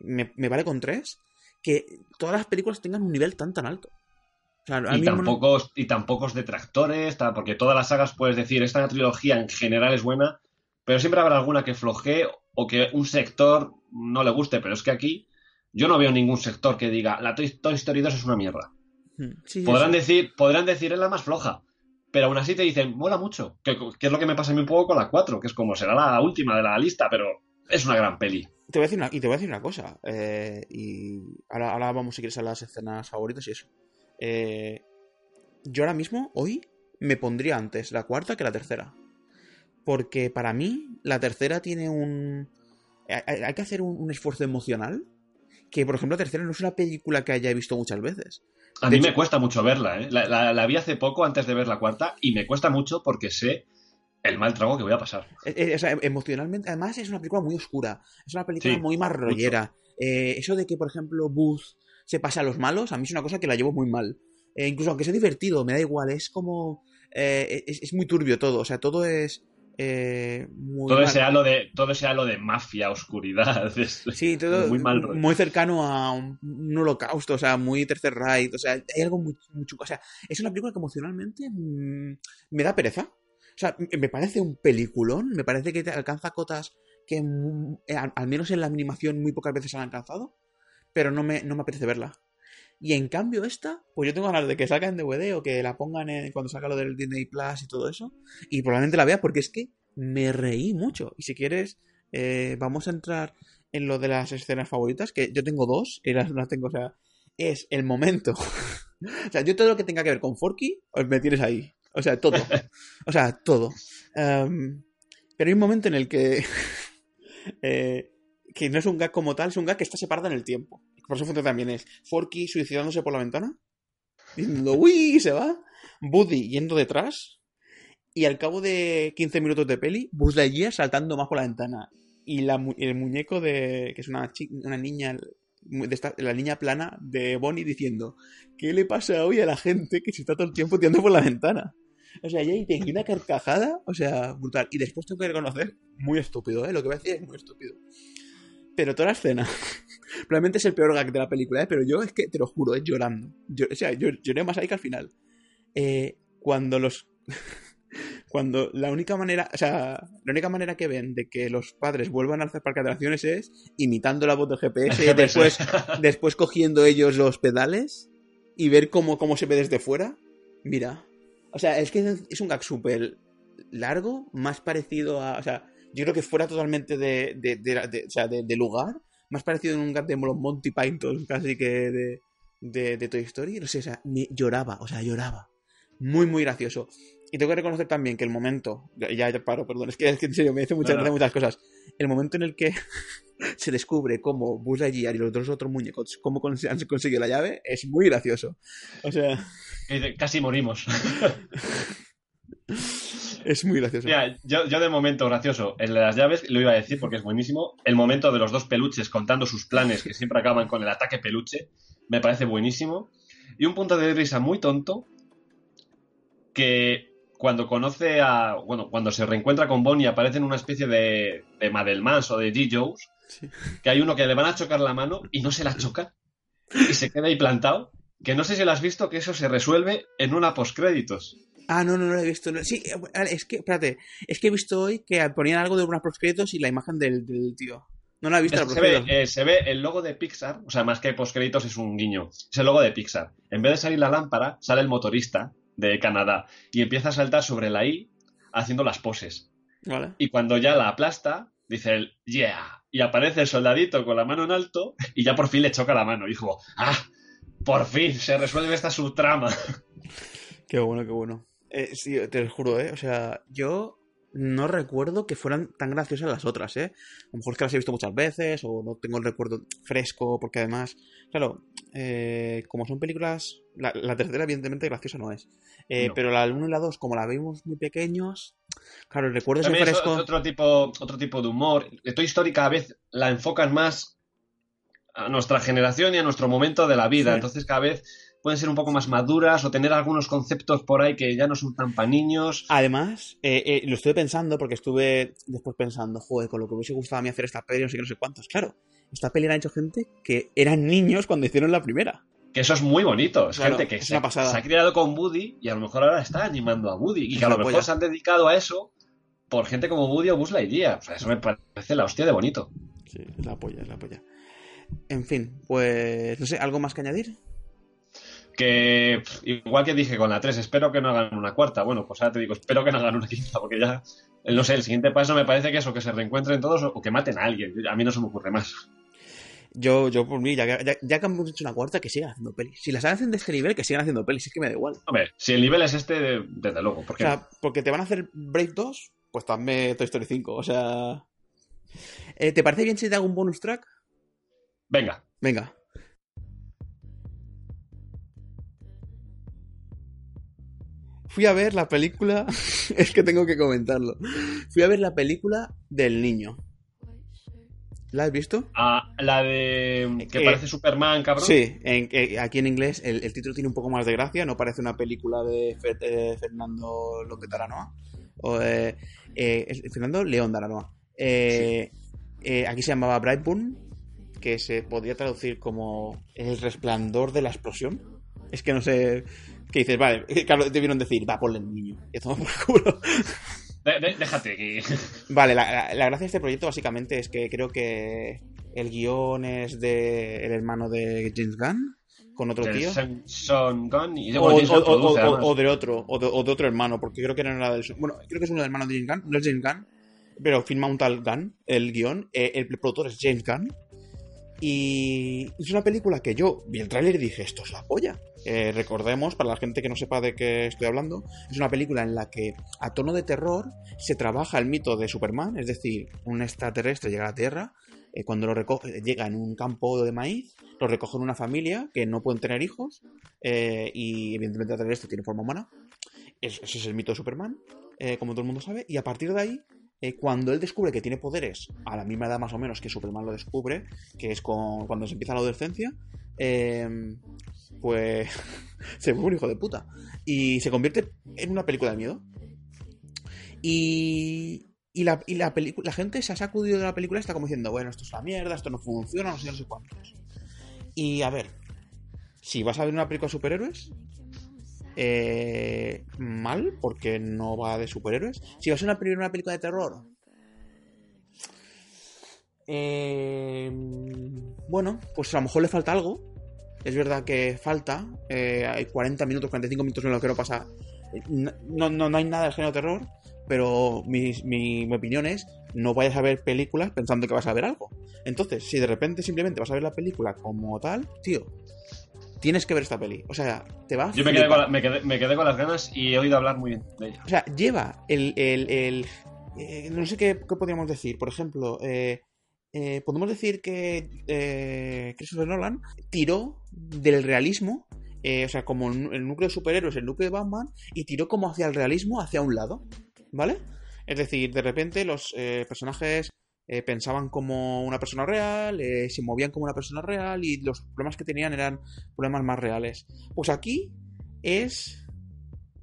me, me, vale con tres, que todas las películas tengan un nivel tan tan alto. O sea, y, tan no... y tan pocos detractores, porque todas las sagas puedes decir, esta trilogía en general es buena, pero siempre habrá alguna que flojee o que un sector no le guste, pero es que aquí yo no veo ningún sector que diga, la Toy, Toy Story 2 es una mierda. Sí, podrán, sí. decir, podrán decir, es la más floja, pero aún así te dicen, mola mucho, que, que, es lo que me pasa a mí un poco con la 4, que es como será la última de la lista, pero es una gran peli. Te voy a decir una, y te voy a decir una cosa, eh, y ahora, ahora vamos si quieres a las escenas favoritas y eso. Eh, yo ahora mismo, hoy, me pondría antes la cuarta que la tercera. Porque para mí, la tercera tiene un. Hay, que hacer un, un, esfuerzo emocional. Que, por ejemplo, tercera no es una película que haya visto muchas veces. A de mí hecho... me cuesta mucho verla, ¿eh? La, la, la, vi hace poco antes de ver la cuarta y me cuesta mucho porque sé el mal trago que voy a pasar. Eh, o sea, emocionalmente, además, es una película muy oscura. Es una película sí, muy marrollera. Eh, eso de que, por ejemplo, Booth se pasa a los malos, a mí es una cosa que la llevo muy mal. Eh, incluso aunque sea divertido, me da igual, es como... Eh, es, es, muy turbio todo, o sea, todo es... Eh, muy todo, ese halo de, todo ese halo de mafia, oscuridad. Es sí, todo muy, mal muy cercano a un, un, holocausto, o sea, muy tercer raid, o sea, hay algo muy, muy chulo. O sea, es una película que emocionalmente mmm, me da pereza. O sea, me parece un peliculón, me parece que te alcanza cotas que mm, al menos en la animación muy pocas veces han alcanzado, pero no me, no me apetece verla. Y en cambio esta, pues yo tengo ganas de que salga en DVD o que la pongan en, cuando salga lo del Disney Plus y todo eso. Y probablemente la vea porque es que me reí mucho. Y si quieres, eh, vamos a entrar en lo de las escenas favoritas, que yo tengo dos, y las, las tengo, o sea, es el momento. o sea, yo todo lo que tenga que ver con Forky, me tienes ahí. O sea, todo. O sea, todo. Em, pero hay un momento en el que. eh, que no es un gag como tal, es un gag que está separado en el tiempo. Por eso también es Forky suicidándose por la ventana, diciendo ¡Uy! se va. Buddy yendo detrás. Y al cabo de 15 minutos de peli, Buzz Lightyear saltando más por la ventana. Y el muñeco de. que es una, una niña. La niña plana de Bonnie diciendo: ¿Qué le pasa hoy a la gente que se está todo el tiempo tirando por la ventana? O sea, ahí tengo una carcajada, o sea, brutal. Y después tengo que reconocer, muy estúpido, ¿eh? Lo que voy a decir es muy estúpido. Pero toda la escena, probablemente es el peor gag de la película, ¿eh? Pero yo es que, te lo juro, es llorando. Yo, o sea, yo lloré más ahí que al final. Eh, cuando los... cuando la única manera, o sea, la única manera que ven de que los padres vuelvan al parque de atracciones es imitando la voz del GPS, después, después cogiendo ellos los pedales y ver cómo, cómo se ve desde fuera. Mira, o sea, es que es un gag súper largo, más parecido a. O sea, yo creo que fuera totalmente de, de, de, o sea, de, lugar, más parecido a un gag de Monty Python casi que de, de, Toy Story. No sé, o sea, me lloraba, o sea, lloraba. Muy, muy gracioso. Y tengo que reconocer también que el momento. Ya, ya paro, perdón, es que, es que en serio me dice muchas, muchas cosas. El momento en el que se descubre cómo Buzz Lightyear y los dos otros muñecos cómo han conseguido la llave es muy gracioso. O sea... Casi morimos. Es muy gracioso. yo, yo, de momento gracioso, el de las llaves, lo iba a decir porque es buenísimo. El momento de los dos peluches contando sus planes, que siempre acaban con el ataque peluche, me parece buenísimo. Y un punto de risa muy tonto, que cuando conoce a. Bueno, cuando se reencuentra con Bonnie aparece en una especie de, de Madelmans o de G. Que hay uno que le van a chocar la mano y no se la choca. Y se queda ahí plantado. Que no sé si lo has visto, que eso se resuelve en una postcréditos. Ah, no, no, no lo he visto. Sí, es que, espérate, es que he visto hoy que ponían algo de unas postcréditos y la imagen del, tío. No lo he visto. se, ve, eh, se ve el logo de Pixar, o sea, más que postcréditos es un guiño. Es el logo de Pixar. En vez de salir la lámpara, sale el motorista de Canadá y empieza a saltar sobre la I haciendo las poses. Y cuando ya la aplasta, dice el yeah. Y aparece el soldadito con la mano en alto y ya por fin le choca la mano. Y dijo, ah, por fin se resuelve esta subtrama. Qué bueno, qué bueno. Eh, sí, te lo juro, ¿eh? O sea, yo no recuerdo que fueran tan graciosas las otras, ¿eh? A lo mejor es que las he visto muchas veces o no tengo el recuerdo fresco, porque además, claro, eh, como son películas, la, tercera evidentemente graciosa no es, eh, pero la 1 y la 2, como la vimos muy pequeños, claro, el recuerdo es fresco. otro tipo, otro tipo de humor. Toy Story cada vez la enfocan más a nuestra generación y a nuestro momento de la vida, entonces cada vez pueden ser un poco más maduras o tener algunos conceptos por ahí que ya no son tan para niños. Además, eh, eh, lo estuve pensando porque estuve después pensando, joder, con lo que hubiese gustado a mí hacer esta peli, no sé qué, no sé cuántos. Claro, esta peli la han hecho gente que eran niños cuando hicieron la primera. Que eso es muy bonito. Es gente que se, ha criado con Woody y a lo mejor ahora está animando a Woody. Y que a lo mejor se han dedicado a eso por gente como Woody o Buzz Lightyear. O sea, eso me parece la hostia de bonito. Sí, es la polla, es la polla. En fin, pues no sé, ¿algo más que añadir? Que igual que dije con la 3, espero que no hagan una cuarta. Bueno, pues ahora te digo, espero que no hagan una quinta, porque ya, no sé, el siguiente paso me parece que eso, que se reencuentren todos o que maten a alguien. A mí no se me ocurre más. Yo, yo por mí, ya, ya, que hemos hecho una cuarta, que sigan haciendo pelis. Si las hacen de este nivel, que sigan haciendo pelis, es que me da igual. Hombre, si el nivel es este, desde luego. o sea, porque te van a hacer Brave 2, pues también Toy Story 5. O sea. Eh, ¿Te parece bien si te hago un bonus track? Venga. Venga. Fui a ver la película, es que tengo que comentarlo. Fui a ver la película del niño. ¿La has visto? Ah, la de. que parece Superman, cabrón. Sí, aquí en inglés el, título tiene un poco más de gracia, no parece una película de Fernando López Aranoa. O, eh, Fernando León de Aranoa. Eh, eh, aquí se llamaba Brightburn, que se podría traducir como El resplandor de la explosión. Es que no sé que dices, vale, claro, te vieron decir, va, ponle el niño. Y por culo. déjate aquí. Vale, la, gracia de este proyecto básicamente es que creo que el guion es de el hermano de James Gunn con otro tío. Son Gunn y o, o, o, de otro, o de, otro hermano, porque creo que no era del. Bueno, creo que es uno del hermano de James Gunn, no es James Gunn. pero firma un tal Gunn, el guion. eh, el productor es James Gunn. Y es una película que yo vi el tráiler y dije, esto es la polla. Eh, recordemos, para la gente que no sepa de qué estoy hablando, es una película en la que a tono de terror se trabaja el mito de Superman, es decir, un extraterrestre llega a la Tierra, eh, cuando lo recoge, llega en un campo de maíz, lo recoge en una familia que no pueden tener hijos, eh, y evidentemente el extraterrestre tiene forma humana. Es- ese es el mito de Superman, eh, como todo el mundo sabe, y a partir de ahí eh, cuando él descubre que tiene poderes a la misma edad más o menos que Superman lo descubre, que es con, cuando se empieza la adolescencia, eh, pues se vuelve un hijo de puta. Y se convierte en una película de miedo. Y, y, la, y la, la gente se ha sacudido de la película y está como diciendo, bueno, esto es una mierda, esto no funciona, no sé, no sé cuántos. Y a ver, si vas a ver una película de superhéroes, eh, mal, porque no va de superhéroes. Si vas a una, película de terror, eh, bueno, pues a lo mejor le falta algo. Es verdad que falta. eh, hay 40 minutos, 45 minutos en lo que no pasa. No, no, no hay nada del género terror, pero mi, mi opinión es: no vayas a ver películas pensando que vas a ver algo. Entonces, si de repente simplemente vas a ver la película como tal, tío, tienes que ver esta peli. O sea, te va a Yo me quedé, con la- me, quedé, me quedé con las ganas y he oído hablar muy bien de ella. O sea, lleva el. el- el- eh, no sé qué, qué podríamos decir. Por ejemplo, eh, eh, podemos decir que eh, Christopher Nolan tiró del realismo. o sea, como el, núcleo de superhéroes, el núcleo de Batman, y tiró como hacia el realismo, hacia un lado. ¿Vale? Es decir, de repente los personajes eh, pensaban como una persona real, eh, se movían como una persona real, y los problemas que tenían eran problemas más reales. Pues aquí es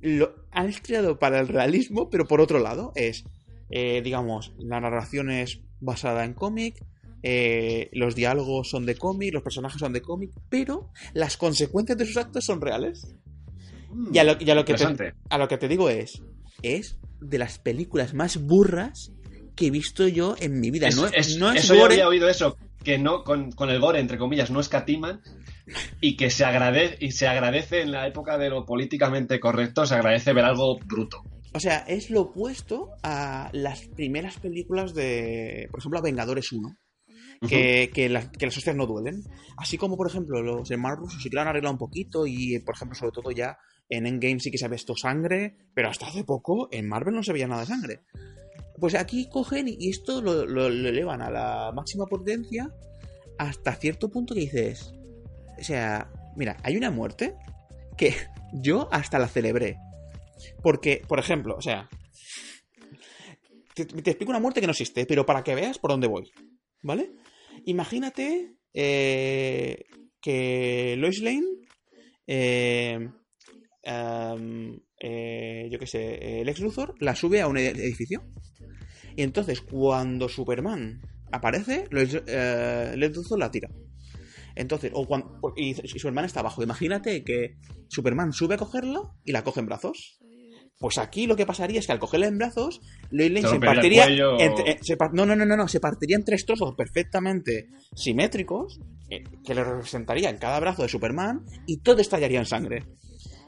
lo han creado para el realismo, pero por otro lado es, eh, digamos, la narración es basada en cómic, eh, los diálogos son de cómic, los personajes son de cómic, pero las consecuencias de sus actos son reales. Y a lo, y a lo que te, a lo que te digo es, es de las películas más burras que he visto yo en mi vida. Es- no, es- no es eso yo gore, había oído eso, que no con, con el gore, entre comillas, no escatiman y que se agradece, y se agradece en la época de lo políticamente correcto, se agradece ver algo bruto. O sea, es lo opuesto a las primeras películas de, por ejemplo, a Vengadores 1. que, que, las- que las hostias no duelen. Así como, por ejemplo, los hermanos rusos sí que lo han arreglado un poquito y, por ejemplo, sobre todo ya en Endgame sí que se ha visto sangre, pero hasta hace poco en Marvel no se veía nada de sangre. Pues aquí cogen y esto lo, elevan a la máxima potencia hasta cierto punto que dices, o sea, mira, hay una muerte que yo hasta la celebré. Porque, por ejemplo, o sea, te, explico una muerte que no existe, pero para que veas por dónde voy, ¿vale? Imagínate eh, que Lois Lane, eh, eh, yo qué sé, el ex Luthor la sube a un ed- edificio. Y entonces, cuando Superman aparece, eh, Lex Luthor la tira. Entonces, o cuando, y, Superman está abajo. Imagínate que Superman sube a cogerla y la coge en brazos. Pues aquí lo que pasaría es que al cogerla en brazos, Lois Lane Se partiría. entre- eh, se no, no, no, no, no, se partiría en tres trozos perfectamente simétricos eh, que le representarían cada brazo de Superman y todo estallaría en sangre.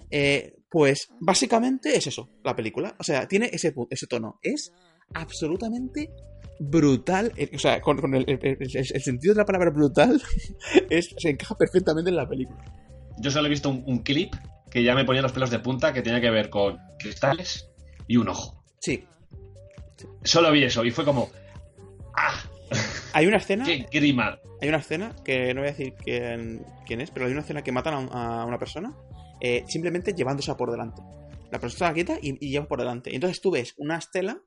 Eh, pues básicamente es eso, la película. O sea, tiene ese, ese tono. Es absolutamente brutal. Eh, O sea, con, con el, el- el- el- el sentido de la palabra brutal es, se encaja perfectamente en la película. Yo solo he visto un, un clip que ya me ponía los pelos de punta que tenía que ver con cristales y un ojo. Sí. Solo vi eso y fue como. ¡Ah! Hay una escena. ¡Qué grima! Hay una escena que no voy a decir quién, quién es, pero hay una escena que matan a, un- a una persona eh, simplemente llevándose por delante. La persona está quieta y, y lleva por delante. Entonces tú ves una estela.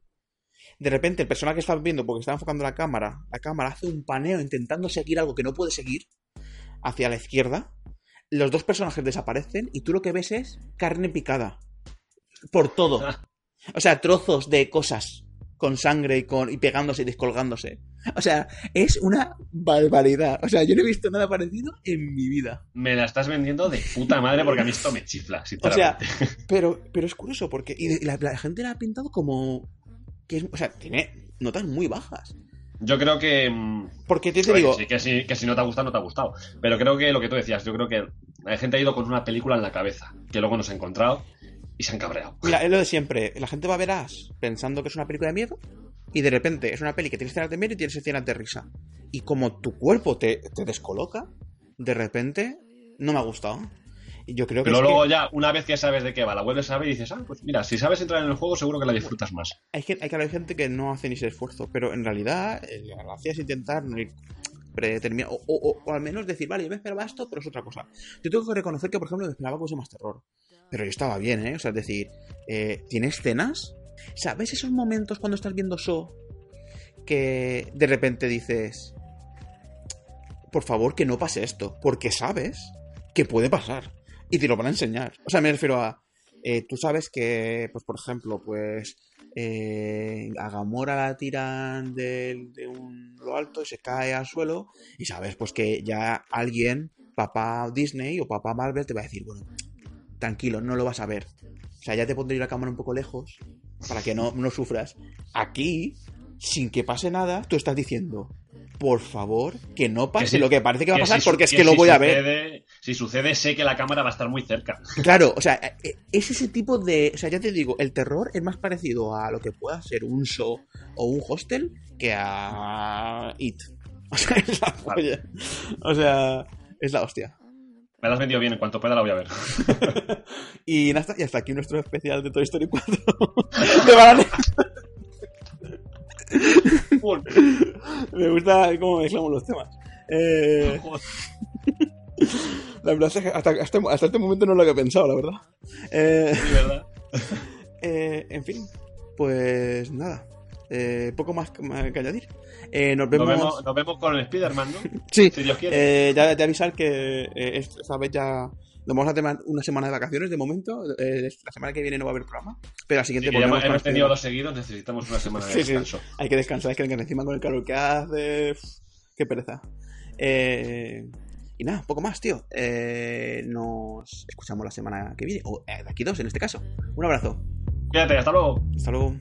De repente el personaje que está viendo, porque está enfocando la cámara, la cámara hace un paneo intentando seguir algo que no puede seguir hacia la izquierda. Los dos personajes desaparecen y tú lo que ves es carne picada. Por todo. O sea, trozos de cosas con sangre y, con, y pegándose y descolgándose. O sea, es una barbaridad. O sea, yo no he visto nada parecido en mi vida. Me la estás vendiendo de puta madre porque a mí esto me chifla, O sea, pero, pero es curioso porque y la, la gente la ha pintado como... Que es, o sea, tiene notas muy bajas. Yo creo que. mm, Porque te, te digo... sí, que, si, que si no te ha gustado, no te ha gustado. Pero creo que lo que tú decías, yo creo que la gente ha ido con una película en la cabeza, que luego nos ha encontrado y se han cabreado. Mira, es lo de siempre. La gente va a ver Ash pensando que es una película de miedo y de repente es una peli que tiene escenas de miedo y tienes escenas de risa. Y como tu cuerpo te, te descoloca, de repente no me ha gustado. Yo creo. Pero que luego ya, una vez que sabes de qué va, la vuelves a ver y dices, ah, pues mira, si sabes entrar en el juego, seguro que la disfrutas más. hay, que, hay que haber gente que no hace ni ese esfuerzo, pero en realidad eh, la gracia es intentar no ir predeterminado. O, o- o al menos decir, vale, yo me esperaba esto, pero es otra cosa. Yo tengo que reconocer que, por ejemplo, me esperaba cosas más terror. Pero yo estaba bien, ¿eh? O sea, es decir, eh, tiene escenas. ¿Sabes esos momentos cuando estás viendo Show que de repente dices, por favor, que no pase esto? Porque sabes que puede pasar y te lo van a enseñar. O sea, me refiero a, eh, tú sabes que, pues por ejemplo, pues eh, a Gamora la tiran de, de un lo alto y se cae al suelo y sabes pues que ya alguien, papá Disney o papá Marvel te va a decir, bueno, tranquilo, no lo vas a ver. O sea, ya te pondré la cámara un poco lejos para que no, no sufras. Aquí, sin que pase nada, tú estás diciendo, por favor, que no pase Que si- lo que parece que va a pasar si porque es que lo si voy a ver. Si sucede, sé que la cámara va a estar muy cerca. Claro, o sea, eh, es ese tipo de. O sea, ya te digo, el terror es más parecido a lo que pueda ser un show o un hostel que a It. O sea, es la. O sea, es la hostia. Me la has vendido bien, en cuanto pueda la voy a ver. Y hasta, y hasta aquí nuestro especial de Toy Story 4. de Banane. Me gusta cómo mezclamos los temas. Eh, la verdad es que hasta, hasta, hasta este momento no lo había pensado, la verdad. Eh, Sí, ¿verdad? Eh, en fin, pues nada. Eh, poco más que, más que añadir. Eh, nos, vemos, Nos vemos, nos vemos con el Spider-Man, ¿no? Sí, Si Dios quiere. eh, ya de avisar que eh, esta vez ya nos vamos a tener una semana de vacaciones de momento. Eh, la semana que viene no va a haber programa, pero la Sí, siguiente que ya hemos, tenido dos seguidos, necesitamos una semana de Sí, sí. descanso. Hay que descansar, es que encima con el calor que hace. uf, Qué pereza. Eh, y nada, poco más, tío. Eh, nos escuchamos la semana que viene, o eh, de aquí dos en este caso. Un abrazo. Cuídate, hasta luego. Hasta luego.